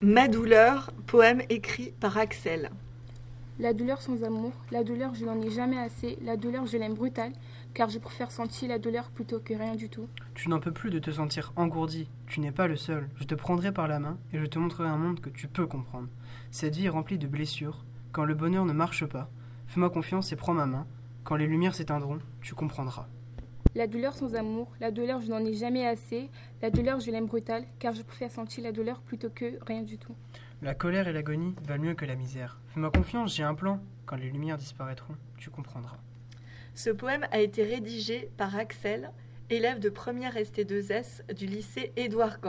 Ma douleur, poème écrit par Axel. La douleur sans amour, la douleur je n'en ai jamais assez, la douleur je l'aime brutale, car je préfère sentir la douleur plutôt que rien du tout. Tu n'en peux plus de te sentir engourdi, tu n'es pas le seul, je te prendrai par la main et je te montrerai un monde que tu peux comprendre. Cette vie est remplie de blessures, quand le bonheur ne marche pas, fais-moi confiance et prends ma main, quand les lumières s'éteindront, tu comprendras. La douleur sans amour, la douleur je n'en ai jamais assez, la douleur je l'aime brutale, car je préfère sentir la douleur plutôt que rien du tout. La colère et l'agonie valent mieux que la misère. Fais-moi confiance, j'ai un plan. Quand les lumières disparaîtront, tu comprendras. Ce poème a été rédigé par Axel, élève de première ST2S du lycée Édouard.